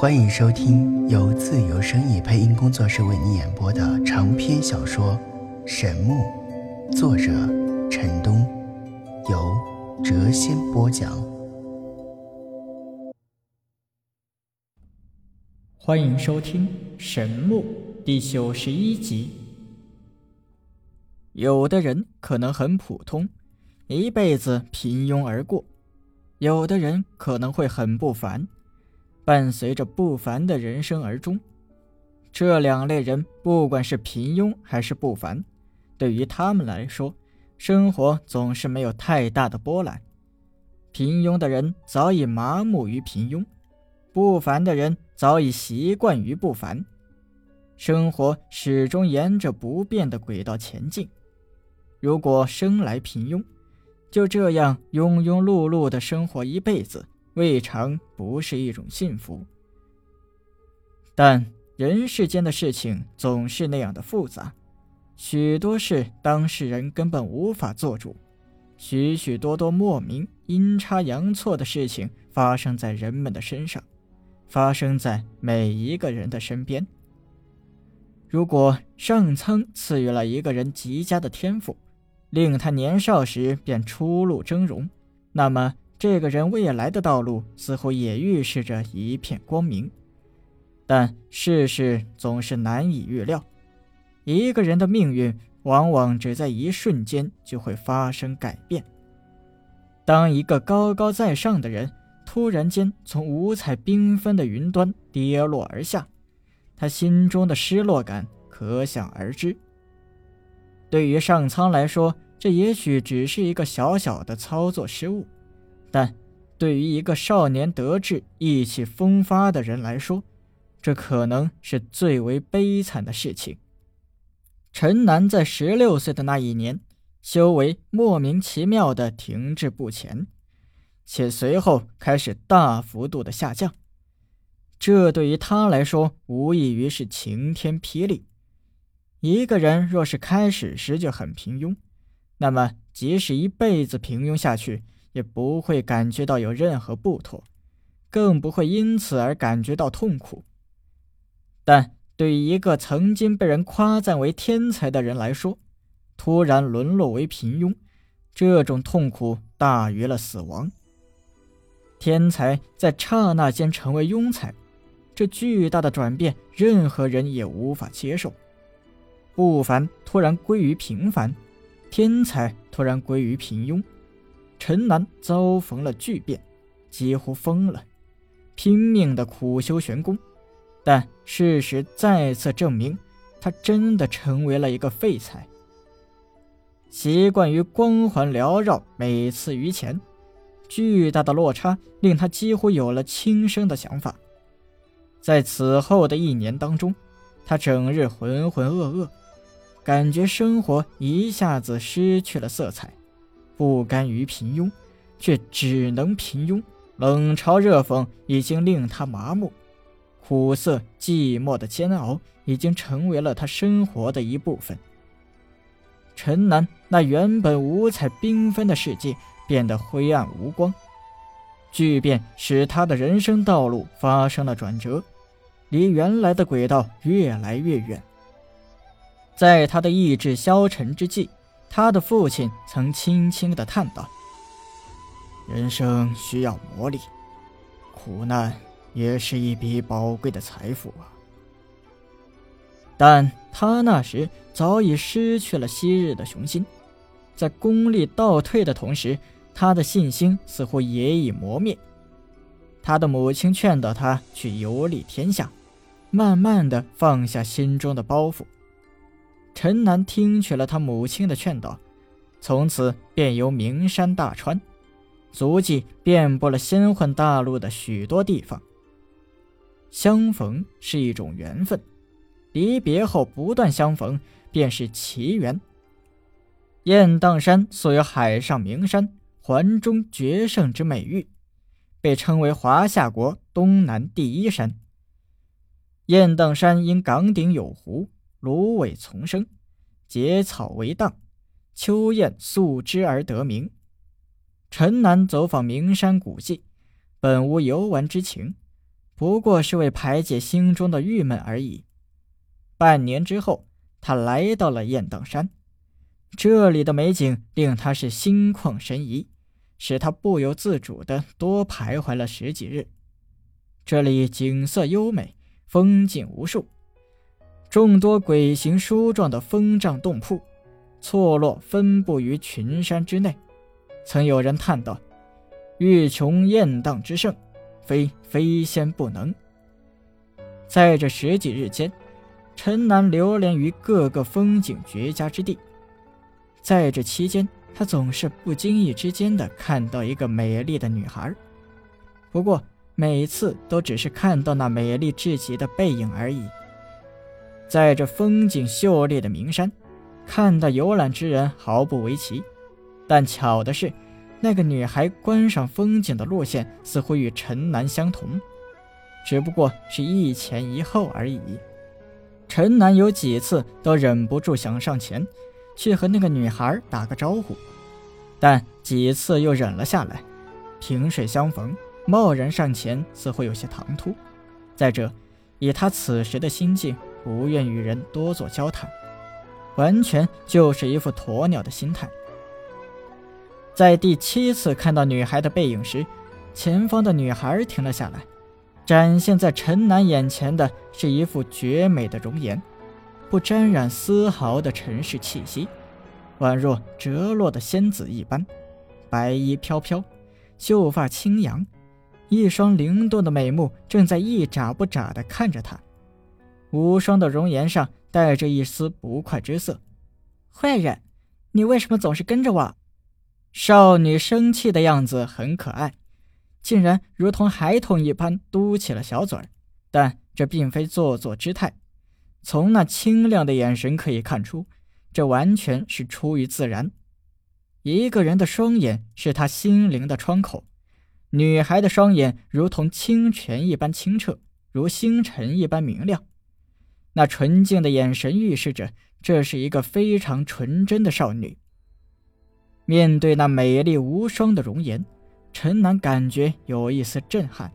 欢迎收听由自由声意配音工作室为你演播的长篇小说《神木》，作者陈东，由谪仙播讲。欢迎收听《神木》第九十一集。有的人可能很普通，一辈子平庸而过；有的人可能会很不凡。伴随着不凡的人生而终，这两类人不管是平庸还是不凡，对于他们来说，生活总是没有太大的波澜。平庸的人早已麻木于平庸，不凡的人早已习惯于不凡，生活始终沿着不变的轨道前进。如果生来平庸，就这样庸庸碌碌的生活一辈子。未尝不是一种幸福，但人世间的事情总是那样的复杂，许多事当事人根本无法做主，许许多多莫名阴差阳错的事情发生在人们的身上，发生在每一个人的身边。如果上苍赐予了一个人极佳的天赋，令他年少时便初露峥嵘，那么。这个人未来的道路似乎也预示着一片光明，但世事总是难以预料。一个人的命运往往只在一瞬间就会发生改变。当一个高高在上的人突然间从五彩缤纷的云端跌落而下，他心中的失落感可想而知。对于上苍来说，这也许只是一个小小的操作失误。但对于一个少年得志、意气风发的人来说，这可能是最为悲惨的事情。陈南在十六岁的那一年，修为莫名其妙的停滞不前，且随后开始大幅度的下降。这对于他来说，无异于是晴天霹雳。一个人若是开始时就很平庸，那么即使一辈子平庸下去，也不会感觉到有任何不妥，更不会因此而感觉到痛苦。但对于一个曾经被人夸赞为天才的人来说，突然沦落为平庸，这种痛苦大于了死亡。天才在刹那间成为庸才，这巨大的转变，任何人也无法接受。不凡突然归于平凡，天才突然归于平庸。陈南遭逢了巨变，几乎疯了，拼命的苦修玄功，但事实再次证明，他真的成为了一个废材。习惯于光环缭绕，每次于前，巨大的落差令他几乎有了轻生的想法。在此后的一年当中，他整日浑浑噩噩，感觉生活一下子失去了色彩。不甘于平庸，却只能平庸。冷嘲热讽已经令他麻木，苦涩寂寞的煎熬已经成为了他生活的一部分。陈南那原本五彩缤纷的世界变得灰暗无光，巨变使他的人生道路发生了转折，离原来的轨道越来越远。在他的意志消沉之际。他的父亲曾轻轻的叹道：“人生需要磨砺，苦难也是一笔宝贵的财富啊。”但他那时早已失去了昔日的雄心，在功力倒退的同时，他的信心似乎也已磨灭。他的母亲劝导他去游历天下，慢慢的放下心中的包袱。陈南听取了他母亲的劝导，从此便由名山大川，足迹遍布了仙幻大陆的许多地方。相逢是一种缘分，离别后不断相逢便是奇缘。雁荡山素有“海上名山，环中绝胜”之美誉，被称为华夏国东南第一山。雁荡山因岗顶有湖。芦苇丛生，结草为荡，秋雁宿之而得名。陈南走访名山古迹，本无游玩之情，不过是为排解心中的郁闷而已。半年之后，他来到了雁荡山，这里的美景令他是心旷神怡，使他不由自主的多徘徊了十几日。这里景色优美，风景无数，众多鬼形书状的风帐洞铺，错落分布于群山之内。曾有人叹道：“欲穷雁荡之胜，非飞仙不能。”在这十几日间，陈南流连于各个风景绝佳之地。在这期间，他总是不经意之间的看到一个美丽的女孩，不过。每次都只是看到那美丽至极的背影而已。在这风景秀丽的名山，看到游览之人毫不为奇。但巧的是，那个女孩观赏风景的路线似乎与陈南相同，只不过是一前一后而已。陈南有几次都忍不住想上前去和那个女孩打个招呼，但几次又忍了下来。萍水相逢。贸然上前似乎有些唐突，再者，以他此时的心境，不愿与人多做交谈，完全就是一副鸵鸟的心态。在第七次看到女孩的背影时，前方的女孩停了下来，展现在陈南眼前的是一副绝美的容颜，不沾染丝毫的尘世气息，宛若折落的仙子一般，白衣飘飘，秀发轻扬。一双灵动的美目正在一眨不眨地看着他，无双的容颜上带着一丝不快之色。坏人，你为什么总是跟着我？少女生气的样子很可爱，竟然如同孩童一般嘟起了小嘴儿。但这并非做作之态，从那清亮的眼神可以看出，这完全是出于自然。一个人的双眼是他心灵的窗口。女孩的双眼如同清泉一般清澈，如星辰一般明亮。那纯净的眼神预示着这是一个非常纯真的少女。面对那美丽无双的容颜，陈南感觉有一丝震撼。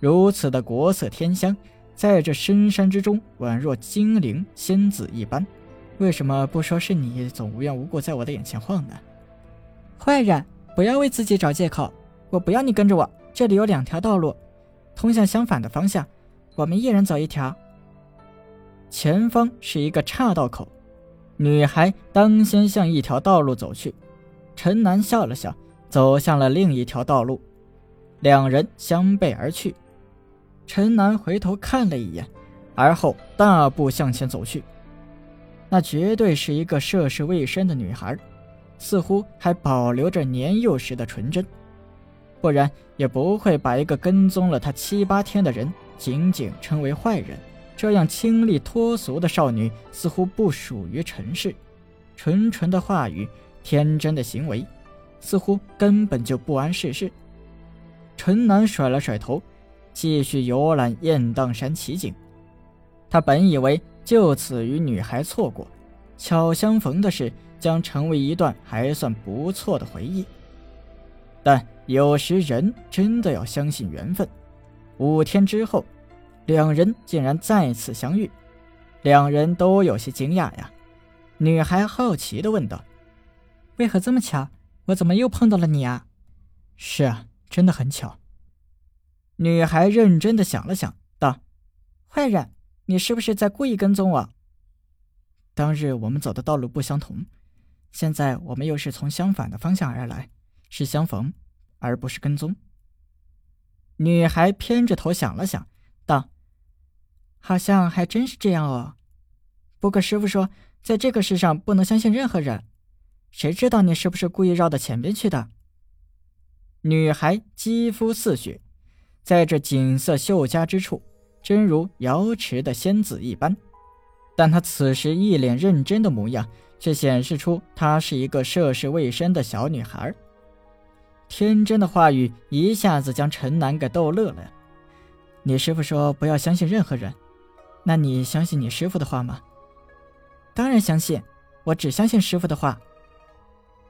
如此的国色天香，在这深山之中，宛若精灵仙子一般。为什么不说是你总无缘无故在我的眼前晃呢？坏人，不要为自己找借口。我不要你跟着我，这里有两条道路，通向相反的方向，我们一人走一条。前方是一个岔道口，女孩当先向一条道路走去。陈南笑了笑，走向了另一条道路，两人相背而去。陈南回头看了一眼，而后大步向前走去。那绝对是一个涉世未深的女孩，似乎还保留着年幼时的纯真。不然也不会把一个跟踪了他七八天的人仅仅称为坏人。这样清丽脱俗的少女似乎不属于尘世，纯纯的话语，天真的行为，似乎根本就不谙世事。陈南甩了甩头，继续游览雁荡山奇景。他本以为就此与女孩错过，巧相逢的事将成为一段还算不错的回忆。但有时人真的要相信缘分。五天之后，两人竟然再次相遇，两人都有些惊讶呀。女孩好奇地问道：“为何这么巧？我怎么又碰到了你啊？”“是啊，真的很巧。”女孩认真的想了想，道：“坏人，你是不是在故意跟踪我？当日我们走的道路不相同，现在我们又是从相反的方向而来。”是相逢，而不是跟踪。女孩偏着头想了想，道：“好像还真是这样哦。不过师傅说，在这个世上不能相信任何人。谁知道你是不是故意绕到前边去的？”女孩肌肤似雪，在这景色秀佳之处，真如瑶池的仙子一般。但她此时一脸认真的模样，却显示出她是一个涉世未深的小女孩。天真的话语一下子将陈楠给逗乐了。你师傅说不要相信任何人，那你相信你师傅的话吗？当然相信，我只相信师傅的话。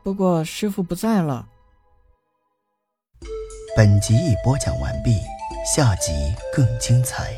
不过师傅不在了。本集已播讲完毕，下集更精彩。